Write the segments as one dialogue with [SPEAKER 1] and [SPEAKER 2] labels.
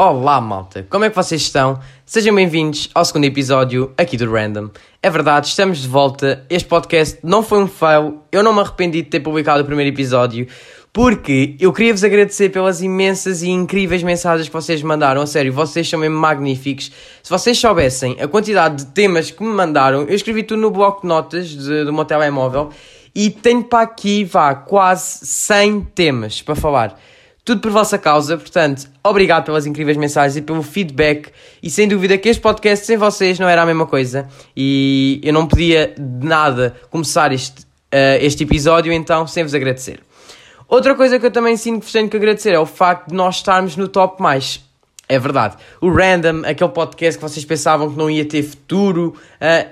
[SPEAKER 1] Olá, malta! Como é que vocês estão? Sejam bem-vindos ao segundo episódio aqui do Random. É verdade, estamos de volta. Este podcast não foi um fail. Eu não me arrependi de ter publicado o primeiro episódio porque eu queria vos agradecer pelas imensas e incríveis mensagens que vocês mandaram. A sério, vocês são mesmo magníficos. Se vocês soubessem a quantidade de temas que me mandaram, eu escrevi tudo no bloco de notas de, do meu telemóvel e tenho para aqui, vá, quase 100 temas para falar. Tudo por vossa causa, portanto, obrigado pelas incríveis mensagens e pelo feedback. E sem dúvida que este podcast sem vocês não era a mesma coisa. E eu não podia de nada começar este, uh, este episódio, então, sem vos agradecer. Outra coisa que eu também sinto que vos tenho que agradecer é o facto de nós estarmos no top mais. É verdade. O Random, aquele podcast que vocês pensavam que não ia ter futuro, uh,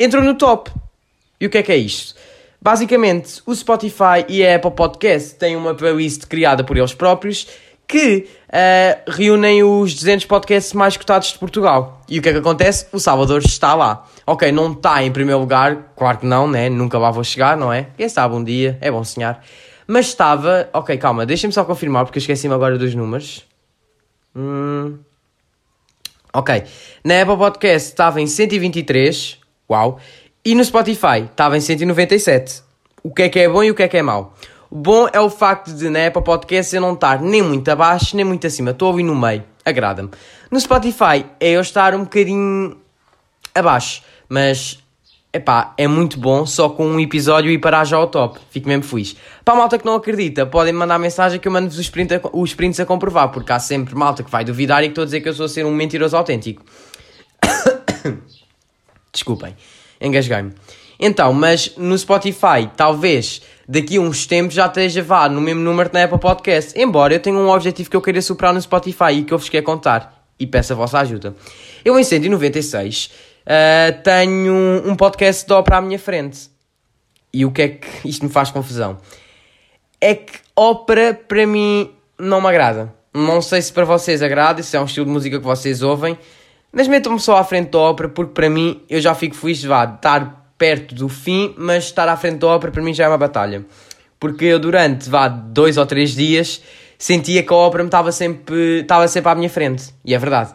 [SPEAKER 1] entrou no top. E o que é que é isto? Basicamente, o Spotify e a Apple Podcast têm uma playlist criada por eles próprios que uh, reúnem os 200 podcasts mais cotados de Portugal. E o que é que acontece? O Salvador está lá. Ok, não está em primeiro lugar, claro que não, né? Nunca lá vou chegar, não é? Quem sabe um dia, é bom sonhar. Mas estava. Ok, calma, deixem-me só confirmar porque eu esqueci-me agora dos números. Hum... Ok, na Apple Podcast estava em 123, uau, e no Spotify estava em 197. O que é que é bom e o que é que é mau? Bom é o facto de na Apple Podcast eu não estar nem muito abaixo nem muito acima. Estou ali no meio. Agrada-me. No Spotify é eu estar um bocadinho abaixo. Mas, epá, é muito bom só com um episódio e parar já ao top. Fico mesmo feliz. Para a malta que não acredita, podem mandar mensagem que eu mando-vos os, os prints a comprovar. Porque há sempre malta que vai duvidar e que estou a dizer que eu sou a ser um mentiroso autêntico. Desculpem engasguei-me. Então, mas no Spotify, talvez daqui a uns tempos já esteja vá no mesmo número que na Apple Podcast. Embora eu tenha um objetivo que eu queira superar no Spotify e que eu vos quero contar. E peço a vossa ajuda. Eu em 196 uh, tenho um podcast de ópera à minha frente. E o que é que isto me faz confusão? É que ópera para mim não me agrada. Não sei se para vocês agrada, se é um estilo de música que vocês ouvem. Mas metam-me só à frente da ópera, porque para mim eu já fico feliz de estar perto do fim, mas estar à frente da ópera para mim já é uma batalha. Porque eu durante vá, dois ou três dias sentia que a ópera me estava sempre, estava sempre à minha frente. E é verdade.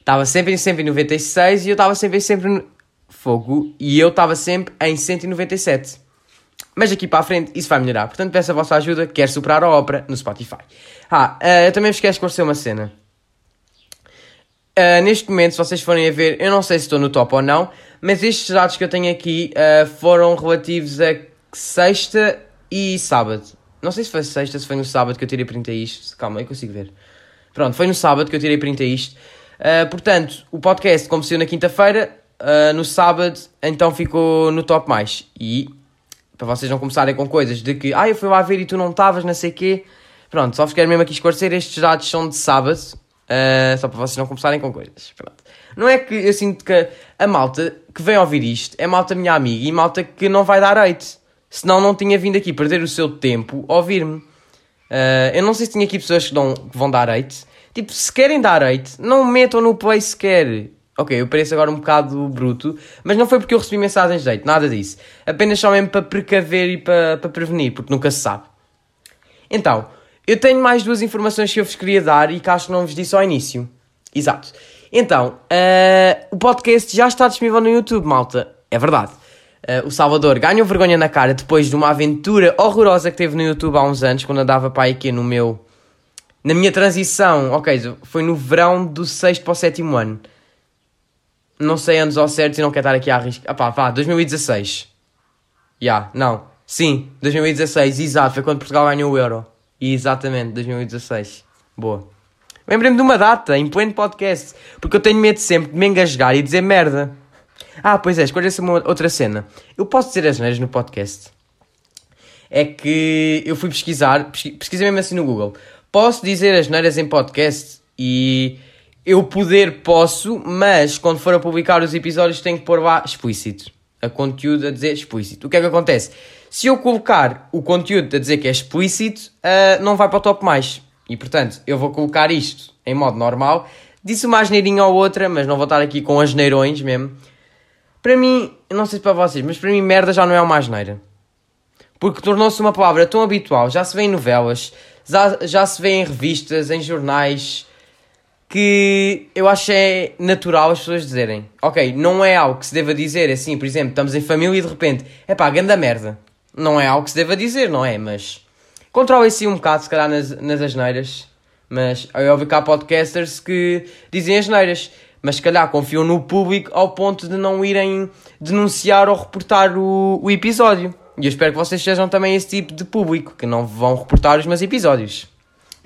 [SPEAKER 1] Estava sempre em, sempre em 96 e eu estava sempre em sempre no fogo e eu estava sempre em 197. Mas aqui para a frente isso vai melhorar. Portanto, peço a vossa ajuda. Quero superar a ópera no Spotify. Ah, uh, eu também vos quero esclarecer uma cena. Uh, neste momento, se vocês forem a ver, eu não sei se estou no top ou não, mas estes dados que eu tenho aqui uh, foram relativos a sexta e sábado. Não sei se foi sexta, se foi no sábado que eu tirei print a isto. Calma, eu consigo ver. Pronto, foi no sábado que eu tirei print a isto. Uh, portanto, o podcast começou na quinta-feira, no sábado, então ficou no top mais. E para vocês não começarem com coisas de que, ah, eu fui lá ver e tu não estavas, não sei o quê. Pronto, só vos quero mesmo aqui esclarecer, estes dados são de sábado, Uh, só para vocês não começarem com coisas. Pronto. Não é que eu sinto que a malta que vem ouvir isto é malta minha amiga e malta que não vai dar hate. Senão não tinha vindo aqui perder o seu tempo a ouvir-me. Uh, eu não sei se tinha aqui pessoas que, que vão dar hate. Tipo, se querem dar hate, não metam no play sequer. Ok, eu pareço agora um bocado bruto, mas não foi porque eu recebi mensagens de hate, nada disso. Apenas só mesmo para precaver e para, para prevenir, porque nunca se sabe. Então, eu tenho mais duas informações que eu vos queria dar e que acho que não vos disse ao início. Exato. Então, uh, o podcast já está disponível no YouTube, malta. É verdade. Uh, o Salvador ganhou vergonha na cara depois de uma aventura horrorosa que teve no YouTube há uns anos, quando andava para aqui no meu. Na minha transição, ok, foi no verão do sexto para o sétimo ano. Não sei anos ao certo e não quero estar aqui a arriscar. Ah pá, pá, 2016. Já, yeah, não. Sim, 2016, exato, foi quando Portugal ganhou o Euro. Exatamente, 2016. Boa. Lembrei-me de uma data, em pleno podcast, porque eu tenho medo sempre de me engasgar e dizer merda. Ah, pois é, escolha-se uma outra cena. Eu posso dizer as neiras no podcast. É que eu fui pesquisar, pesquisei mesmo assim no Google. Posso dizer as neiras em podcast e eu poder posso, mas quando for a publicar os episódios tenho que pôr lá explícito. A conteúdo a dizer explícito. O que é que acontece? Se eu colocar o conteúdo a dizer que é explícito, uh, não vai para o top mais. E portanto, eu vou colocar isto em modo normal. Disse uma asneirinha ou outra, mas não vou estar aqui com asneirões mesmo. Para mim, não sei se para vocês, mas para mim merda já não é uma asneira. Porque tornou-se uma palavra tão habitual, já se vê em novelas, já, já se vê em revistas, em jornais. que eu acho é natural as pessoas dizerem. Ok, não é algo que se deva dizer assim, por exemplo, estamos em família e de repente, é pá, ganda merda. Não é algo que se deva dizer, não é? Mas controlem-se um bocado, se calhar, nas, nas asneiras. Mas eu ouvi cá podcasters que dizem asneiras, mas se calhar confiam no público ao ponto de não irem denunciar ou reportar o, o episódio. E eu espero que vocês sejam também esse tipo de público, que não vão reportar os meus episódios.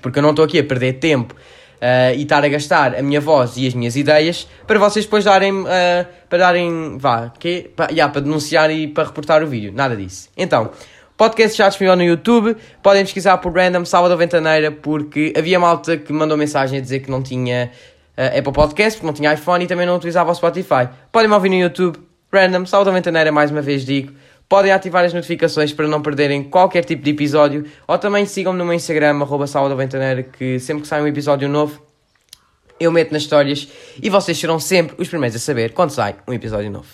[SPEAKER 1] Porque eu não estou aqui a perder tempo uh, e estar a gastar a minha voz e as minhas ideias para vocês depois darem, uh, para darem, vá, que, para, yeah, para denunciar e para reportar o vídeo. Nada disso. Então, podcast já disponível no YouTube, podem pesquisar por Random Sábado Ventaneira, porque havia malta que mandou mensagem a dizer que não tinha uh, Apple Podcast, porque não tinha iPhone e também não utilizava o Spotify. Podem me ouvir no YouTube, Random Sábado Ventaneira, mais uma vez digo. Podem ativar as notificações para não perderem qualquer tipo de episódio. Ou também sigam-me no meu Instagram, arroba que sempre que sai um episódio novo, eu meto nas histórias e vocês serão sempre os primeiros a saber quando sai um episódio novo.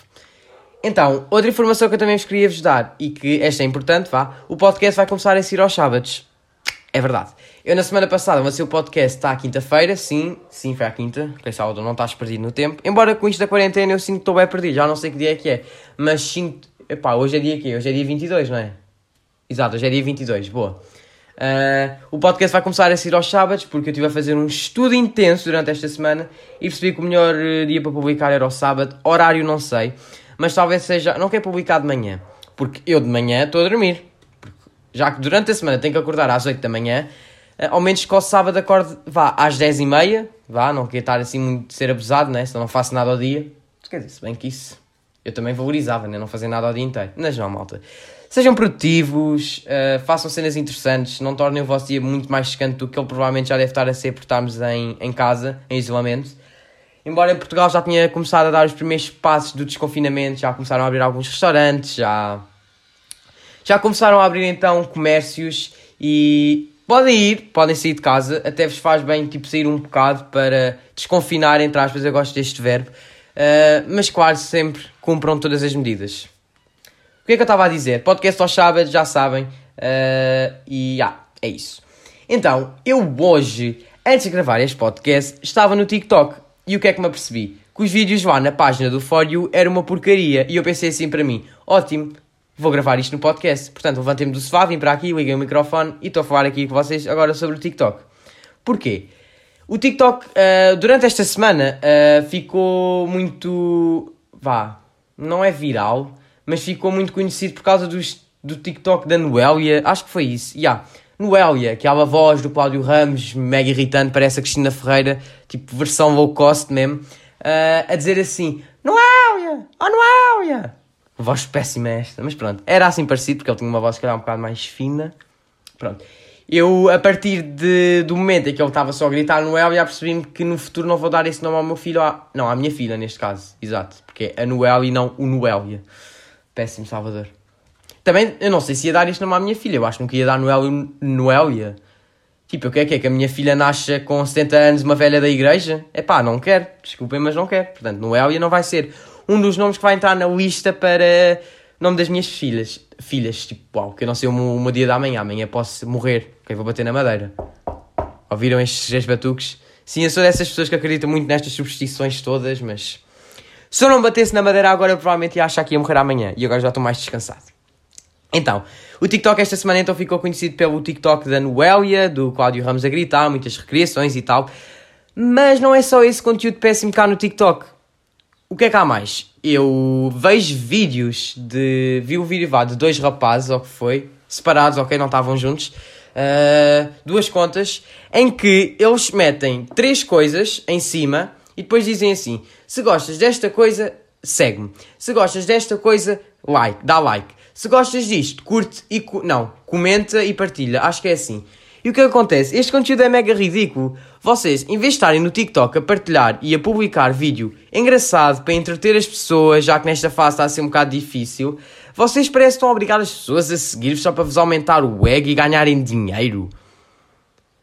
[SPEAKER 1] Então, outra informação que eu também vos queria vos dar, e que esta é importante, vá, o podcast vai começar a sair aos sábados. É verdade. Eu na semana passada lancei o podcast, está à quinta-feira, sim, sim, foi à quinta, porque sábado não estás perdido no tempo. Embora com isto da quarentena eu sinto que estou bem perdido, já não sei que dia é que é, mas sinto, Epá, hoje é dia quê? Hoje é dia 22, não é? Exato, hoje é dia 22, boa. Uh, o podcast vai começar a sair aos sábados porque eu estive a fazer um estudo intenso durante esta semana e percebi que o melhor eh, dia para publicar era o sábado. Horário não sei, mas talvez seja. Não quero publicar de manhã, porque eu de manhã estou a dormir. Já que durante a semana tenho que acordar às 8 da manhã, uh, ao menos que ao sábado acorde vá às 10 e meia, vá, não quero estar assim muito ser abusado, né? Senão não faço nada ao dia. Quer dizer, se bem que isso eu também valorizava, né? Não fazer nada ao dia inteiro. Mas não, malta. Sejam produtivos, uh, façam cenas interessantes, não tornem o vosso dia muito mais secante do que ele provavelmente já deve estar a ser por estarmos em, em casa, em isolamento. Embora em Portugal já tenha começado a dar os primeiros passos do desconfinamento, já começaram a abrir alguns restaurantes, já, já começaram a abrir então comércios e podem ir, podem sair de casa, até vos faz bem tipo sair um bocado para desconfinar, entre aspas, eu gosto deste verbo, uh, mas quase sempre cumpram todas as medidas. O que é que eu estava a dizer? Podcast aos sábados, já sabem. Uh, e ah, é isso. Então, eu hoje, antes de gravar este podcast, estava no TikTok. E o que é que me apercebi? Que os vídeos lá na página do For You era uma porcaria. E eu pensei assim para mim: ótimo, vou gravar isto no podcast. Portanto, levantei-me do sofá, vim para aqui, liguei o microfone e estou a falar aqui com vocês agora sobre o TikTok. Porquê? O TikTok, uh, durante esta semana, uh, ficou muito. vá não é viral, mas ficou muito conhecido por causa dos, do TikTok da Noélia, acho que foi isso, yeah. Noélia, aquela voz do Cláudio Ramos, mega irritante, parece a Cristina Ferreira, tipo versão low cost mesmo, uh, a dizer assim, Noélia, oh Noélia! Voz péssima esta, mas pronto, era assim parecido, porque ele tinha uma voz que era um bocado mais fina, pronto. Eu, a partir de, do momento em que ele estava só a gritar Noel, já percebi-me que no futuro não vou dar esse nome ao meu filho, à, não, à minha filha neste caso, exato, porque é a Noel e não o Noélia. Péssimo Salvador. Também, eu não sei se ia dar este nome à minha filha, eu acho que nunca ia dar Noel e Noélia. Tipo, o que é que é? Que a minha filha nasce com 70 anos, uma velha da igreja? É pá, não quero, desculpem, mas não quero. Portanto, Noélia não vai ser um dos nomes que vai entrar na lista para nome das minhas filhas. Filhas, tipo, uau, que eu não sei o meu dia da manhã, amanhã posso morrer, ok, vou bater na madeira. Ouviram estes três batuques? Sim, eu sou dessas pessoas que acreditam muito nestas superstições todas, mas se eu não batesse na madeira agora, eu provavelmente ia achar que ia morrer amanhã, e agora já estou mais descansado. Então, o TikTok esta semana então ficou conhecido pelo TikTok da Noélia, do Cláudio Ramos a gritar, muitas recriações e tal. Mas não é só esse conteúdo péssimo cá no TikTok. O que é que há mais? eu vejo vídeos de. Vi o vídeo vá, de dois rapazes, ou que foi, separados, ok, não estavam juntos. Uh, duas contas em que eles metem três coisas em cima e depois dizem assim: se gostas desta coisa, segue-me. Se gostas desta coisa, like, dá like. Se gostas disto, curte e. Cu não, comenta e partilha. Acho que é assim. E o que acontece? Este conteúdo é mega ridículo. Vocês, em vez de estarem no TikTok a partilhar e a publicar vídeo engraçado para entreter as pessoas, já que nesta fase está a ser um bocado difícil, vocês parecem que estão a obrigar as pessoas a seguir só para vos aumentar o ego e ganharem dinheiro.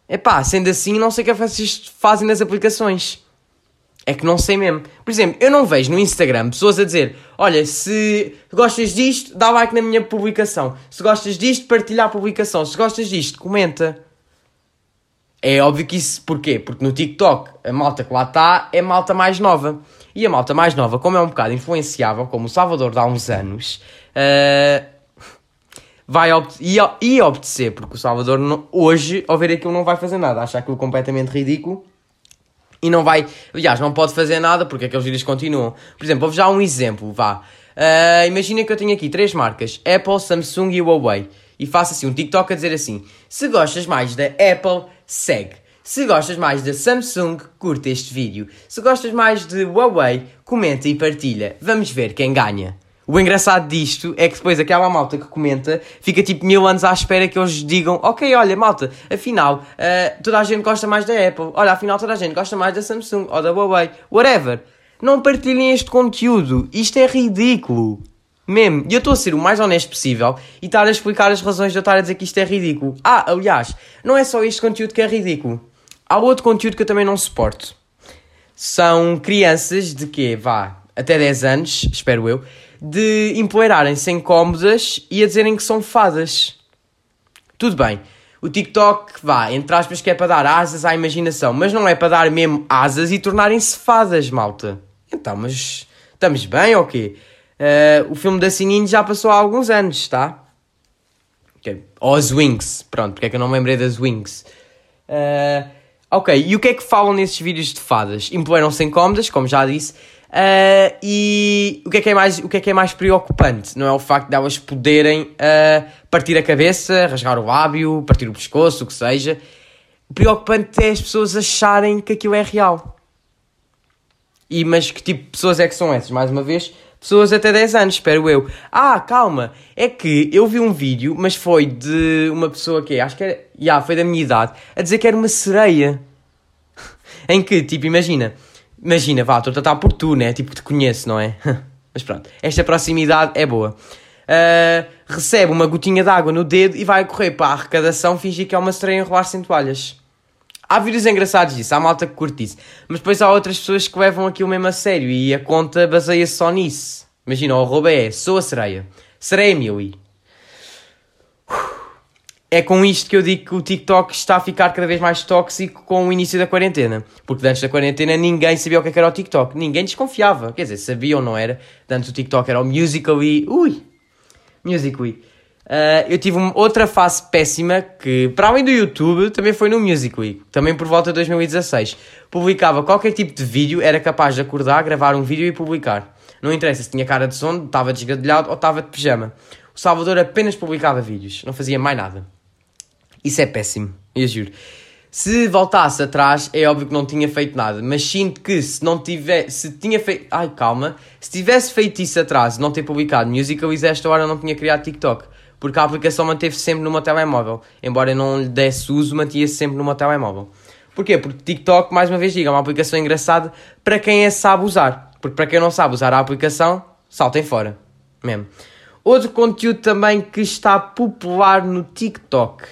[SPEAKER 1] Epá, sendo assim, não sei o que vocês fazem nas aplicações. É que não sei mesmo. Por exemplo, eu não vejo no Instagram pessoas a dizer: Olha, se gostas disto, dá like na minha publicação. Se gostas disto, partilha a publicação. Se gostas disto, comenta. É óbvio que isso, porquê? Porque no TikTok a malta que lá está é malta mais nova. E a malta mais nova, como é um bocado influenciável, como o Salvador dá uns anos, uh, vai ia, ia obedecer, porque o Salvador não, hoje, ao ver aquilo, não vai fazer nada, acha aquilo completamente ridículo e não vai, aliás, não pode fazer nada porque aqueles vídeos continuam. Por exemplo, vou-vos dar um exemplo, vá. Uh, Imagina que eu tenho aqui três marcas: Apple, Samsung e Huawei. E faço assim um TikTok a dizer assim: se gostas mais da Apple, segue. Se gostas mais da Samsung, curta este vídeo. Se gostas mais de Huawei, comenta e partilha. Vamos ver quem ganha. O engraçado disto é que depois aquela malta que comenta fica tipo mil anos à espera que eles digam: Ok, olha, malta, afinal uh, toda a gente gosta mais da Apple, olha, afinal toda a gente gosta mais da Samsung ou da Huawei, whatever. Não partilhem este conteúdo, isto é ridículo. Mesmo, e eu estou a ser o mais honesto possível e estar a explicar as razões de eu estar a dizer que isto é ridículo. Ah, aliás, não é só este conteúdo que é ridículo. Há outro conteúdo que eu também não suporto. São crianças de quê? Vá, até 10 anos, espero eu, de empoeirarem-se em cómodas e a dizerem que são fadas. Tudo bem. O TikTok, vá, entre aspas, que é para dar asas à imaginação, mas não é para dar mesmo asas e tornarem-se fadas, malta. Então, mas estamos bem ou quê? Uh, o filme da Sininho já passou há alguns anos, tá? Okay. Ou as Wings, pronto, porque é que eu não me lembrei das Wings. Uh, ok, e o que é que falam nesses vídeos de fadas? Empoeiram-se em cómodas, como já disse, Uh, e o que, é que é mais, o que é que é mais preocupante? Não é o facto de elas poderem partir a cabeça, rasgar o lábio, partir o pescoço, o que seja. O preocupante é as pessoas acharem que aquilo é real. E, mas que tipo de pessoas é que são essas? Mais uma vez, pessoas até 10 anos, espero eu. Ah, calma, é que eu vi um vídeo, mas foi de uma pessoa que acho que era, yeah, foi da minha idade, a dizer que era uma sereia. em que, tipo, imagina, Imagina, vá, estou a tratar por tu, né? Tipo, te conheço, não é? Mas pronto, esta proximidade é boa. Uh, recebe uma gotinha de água no dedo e vai correr para a arrecadação fingir que é uma sereia enrolar-se em toalhas. Há vídeos engraçados disso, há malta que curte isso. Mas depois há outras pessoas que levam aquilo mesmo a sério e a conta baseia-se só nisso. Imagina, o arroba é, sou a sereia. Sereia Mili é com isto que eu digo que o TikTok está a ficar cada vez mais tóxico com o início da quarentena. Porque antes da quarentena ninguém sabia o que é era o TikTok. Ninguém desconfiava. Quer dizer, sabia ou não era. Antes o TikTok era o Musical.ly. Ui! Musical.ly. Uh, eu tive outra fase péssima que, para além do YouTube, também foi no Musical.ly. Também por volta de 2016. Publicava qualquer tipo de vídeo, era capaz de acordar, gravar um vídeo e publicar. Não interessa se tinha cara de sono, estava desgadelhado ou estava de pijama. O Salvador apenas publicava vídeos, não fazia mais nada. Isso é péssimo, eu juro. Se voltasse atrás, é óbvio que não tinha feito nada, mas sinto que se não tivesse, se tinha feito, ai calma, se tivesse feito isso atrás, não ter publicado Musicalize esta hora, não tinha criado TikTok, porque a aplicação manteve -se sempre meu telemóvel, embora eu não lhe desse uso, mantinha-se sempre meu telemóvel. Porquê? Porque TikTok, mais uma vez digo, é uma aplicação engraçada para quem é sabe usar, porque para quem não sabe usar a aplicação, saltem fora, mesmo. Outro conteúdo também que está popular no TikTok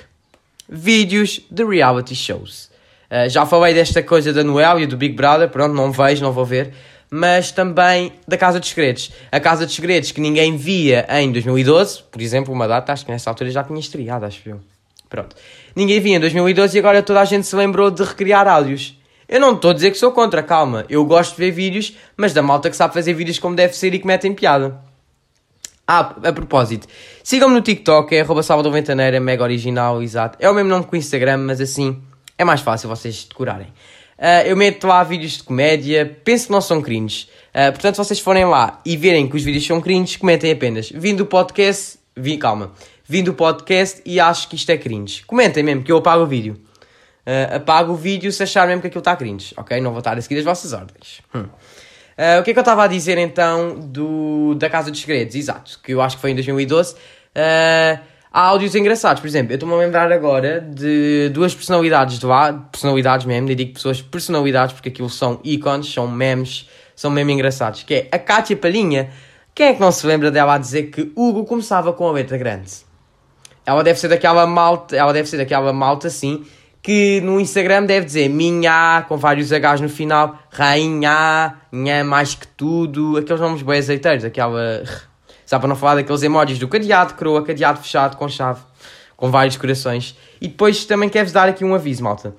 [SPEAKER 1] vídeos de reality shows. Uh, já falei desta coisa da Noel e do Big Brother, pronto, não vejo, não vou ver. Mas também da Casa dos Segredos. A Casa dos Segredos que ninguém via em 2012, por exemplo, uma data, acho que nessa altura já tinha estreado, acho eu. Pronto. Ninguém via em 2012 e agora toda a gente se lembrou de recriar áudios. Eu não estou a dizer que sou contra, calma. Eu gosto de ver vídeos, mas da malta que sabe fazer vídeos como deve ser e que metem piada. Ah, a propósito, sigam-me no TikTok, é arroba Ventaneira, mega original, exato. É o mesmo nome que o Instagram, mas assim é mais fácil vocês decorarem. Uh, eu meto lá vídeos de comédia, penso que não são cringe. Uh, portanto, se vocês forem lá e verem que os vídeos são cringe, comentem apenas. Vim do podcast, vi, calma, vim do podcast e acho que isto é cringe. Comentem mesmo, que eu apago o vídeo. Uh, apago o vídeo se achar mesmo que aquilo está cringe, ok? Não vou estar a seguir as vossas ordens. Hum. Uh, o que é que eu estava a dizer então do, da Casa dos Segredos? Exato, que eu acho que foi em 2012. Uh, há áudios engraçados, por exemplo, eu estou-me a lembrar agora de duas personalidades de lá, personalidades mesmo, eu digo pessoas personalidades porque aquilo são ícones, são memes, são mesmo engraçados, que é a Kátia Palhinha. Quem é que não se lembra dela a dizer que Hugo começava com a letra grande? Ela deve ser daquela malta, ela deve ser daquela malta assim, que no Instagram deve dizer minha, com vários Hs no final, rainha, nha mais que tudo, aqueles nomes bem azeiteiros, aquela. Só para não falar daqueles emojis do cadeado, coroa, cadeado fechado com chave, com vários corações. E depois também quero-vos dar aqui um aviso, malta.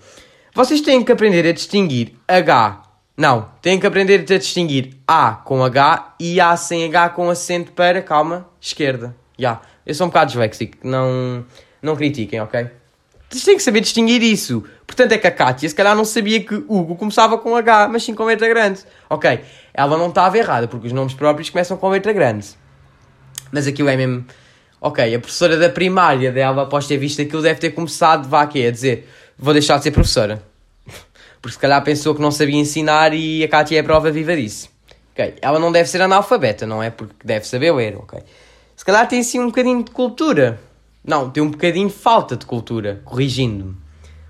[SPEAKER 1] Vocês têm que aprender a distinguir H. Não, têm que aprender a distinguir A com H e A sem H com acento para, calma, esquerda. Já. Yeah. Eu sou um bocado disléxico, não, não critiquem, ok? Vocês têm que saber distinguir isso. Portanto, é que a Kátia, se calhar, não sabia que Hugo começava com H, mas sim com letra grande. Ok, ela não estava errada, porque os nomes próprios começam com letra grande. Mas aquilo é mesmo. Ok, a professora da primária dela, após ter visto aquilo, deve ter começado, vá aqui, a dizer: Vou deixar de ser professora. Porque se calhar pensou que não sabia ensinar e a Kátia é a prova viva disso. Ok, ela não deve ser analfabeta, não é? Porque deve saber ler, ok? Se calhar tem sim um bocadinho de cultura. Não, tem um bocadinho de falta de cultura, corrigindo-me.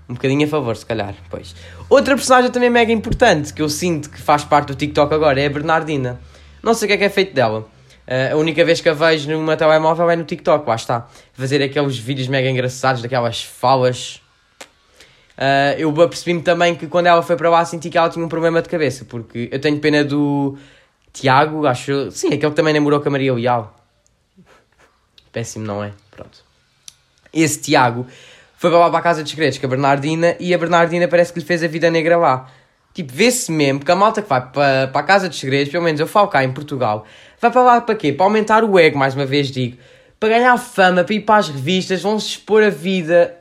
[SPEAKER 1] Um bocadinho a favor, se calhar, pois. Outra personagem também mega importante, que eu sinto que faz parte do TikTok agora, é a Bernardina. Não sei o que é que é feito dela. Uh, a única vez que a vejo numa telemóvel é no TikTok, lá está. Fazer aqueles vídeos mega engraçados, daquelas falas. Uh, eu percebi-me também que quando ela foi para lá senti que ela tinha um problema de cabeça, porque eu tenho pena do Tiago, acho. Sim, aquele que também namorou com a Maria Leal. Péssimo, não é? Pronto esse Tiago foi para lá para a Casa dos Segredos com a Bernardina e a Bernardina parece que lhe fez a vida negra lá. Tipo, vê-se mesmo que a malta que vai para, para a Casa dos Segredos, pelo menos eu falo cá em Portugal, vai para lá para quê? Para aumentar o ego, mais uma vez digo. Para ganhar fama, para ir para as revistas, vão-se expor a vida.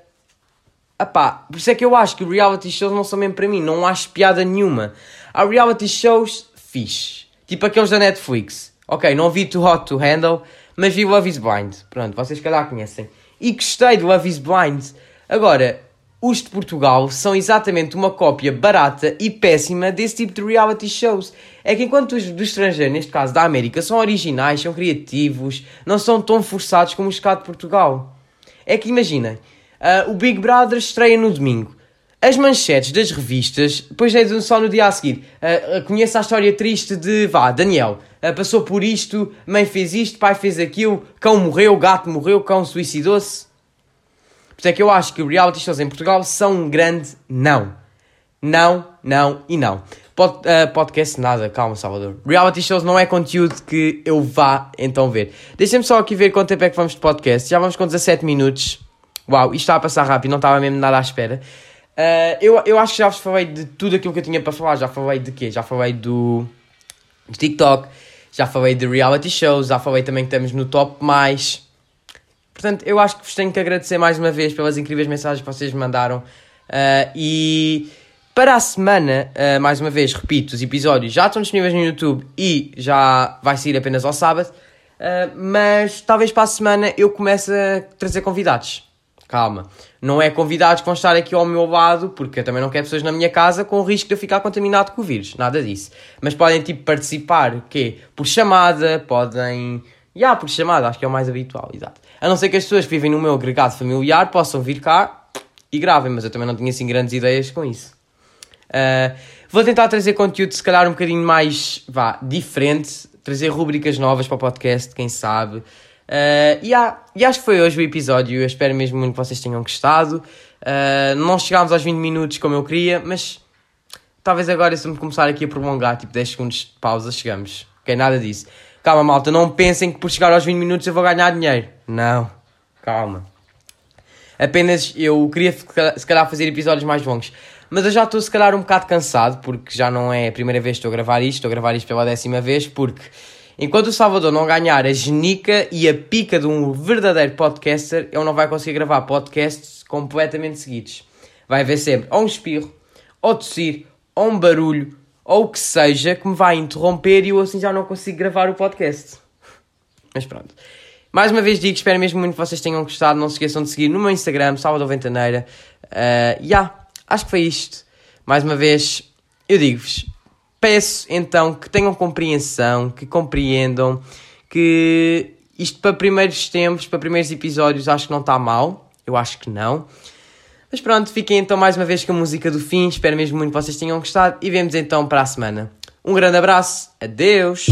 [SPEAKER 1] Epá, por isso é que eu acho que reality shows não são mesmo para mim, não acho piada nenhuma. Há reality shows fixe, tipo aqueles da Netflix. Ok, não vi Too Hot to Handle, mas vi Love is Blind. Pronto, vocês calhar conhecem e gostei do Love is Blind. Agora, os de Portugal são exatamente uma cópia barata e péssima desse tipo de reality shows. É que enquanto os do estrangeiro, neste caso da América, são originais, são criativos, não são tão forçados como os cá de Portugal. É que imaginem, uh, o Big Brother estreia no domingo. As manchetes das revistas, depois é só no dia a seguir. Uh, uh, conheço a história triste de, vá, Daniel. Uh, passou por isto, mãe fez isto, pai fez aquilo, cão morreu, gato morreu, cão suicidou-se. Por isso é que eu acho que reality shows em Portugal são um grande não. Não, não e não. Pod, uh, podcast nada, calma Salvador. Reality shows não é conteúdo que eu vá então ver. Deixem-me só aqui ver quanto tempo é que vamos de podcast. Já vamos com 17 minutos. Uau, isto está a passar rápido, não estava mesmo nada à espera. Uh, eu, eu acho que já vos falei de tudo aquilo que eu tinha para falar. Já falei de quê? Já falei do, do TikTok, já falei de reality shows, já falei também que estamos no top mais. Portanto, eu acho que vos tenho que agradecer mais uma vez pelas incríveis mensagens que vocês me mandaram. Uh, e para a semana, uh, mais uma vez, repito, os episódios já estão disponíveis no YouTube e já vai sair apenas ao sábado. Uh, mas talvez para a semana eu comece a trazer convidados calma. Não é convidados que vão estar aqui ao meu lado, porque eu também não quero pessoas na minha casa com o risco de eu ficar contaminado com o vírus, nada disso. Mas podem, tipo, participar, quê? Por chamada, podem... Já, yeah, por chamada, acho que é o mais habitual, exato. A não ser que as pessoas que vivem no meu agregado familiar possam vir cá e gravem, mas eu também não tinha, assim, grandes ideias com isso. Uh, vou tentar trazer conteúdo, se calhar, um bocadinho mais, vá, diferente, trazer rubricas novas para o podcast, quem sabe... Uh, e, há, e acho que foi hoje o episódio. Eu espero mesmo muito que vocês tenham gostado. Uh, não chegámos aos 20 minutos como eu queria, mas talvez agora, se me começar aqui a prolongar, tipo 10 segundos de pausa, chegamos. Ok, nada disso. Calma, malta, não pensem que por chegar aos 20 minutos eu vou ganhar dinheiro. Não, calma. Apenas eu queria se calhar fazer episódios mais longos. Mas eu já estou se calhar um bocado cansado, porque já não é a primeira vez que estou a gravar isto, estou a gravar isto pela décima vez, porque Enquanto o Salvador não ganhar a genica e a pica de um verdadeiro podcaster, ele não vai conseguir gravar podcasts completamente seguidos. Vai haver sempre ou um espirro, ou tossir, ou um barulho, ou o que seja que me vai interromper e eu assim já não consigo gravar o podcast. Mas pronto. Mais uma vez digo, espero mesmo muito que vocês tenham gostado. Não se esqueçam de seguir no meu Instagram, Salvador Ventaneira. Uh, ah, yeah, acho que foi isto. Mais uma vez, eu digo-vos, Peço então que tenham compreensão, que compreendam que isto para primeiros tempos, para primeiros episódios, acho que não está mal. Eu acho que não. Mas pronto, fiquem então mais uma vez com a música do fim. Espero mesmo muito que vocês tenham gostado e vemos então para a semana. Um grande abraço, adeus!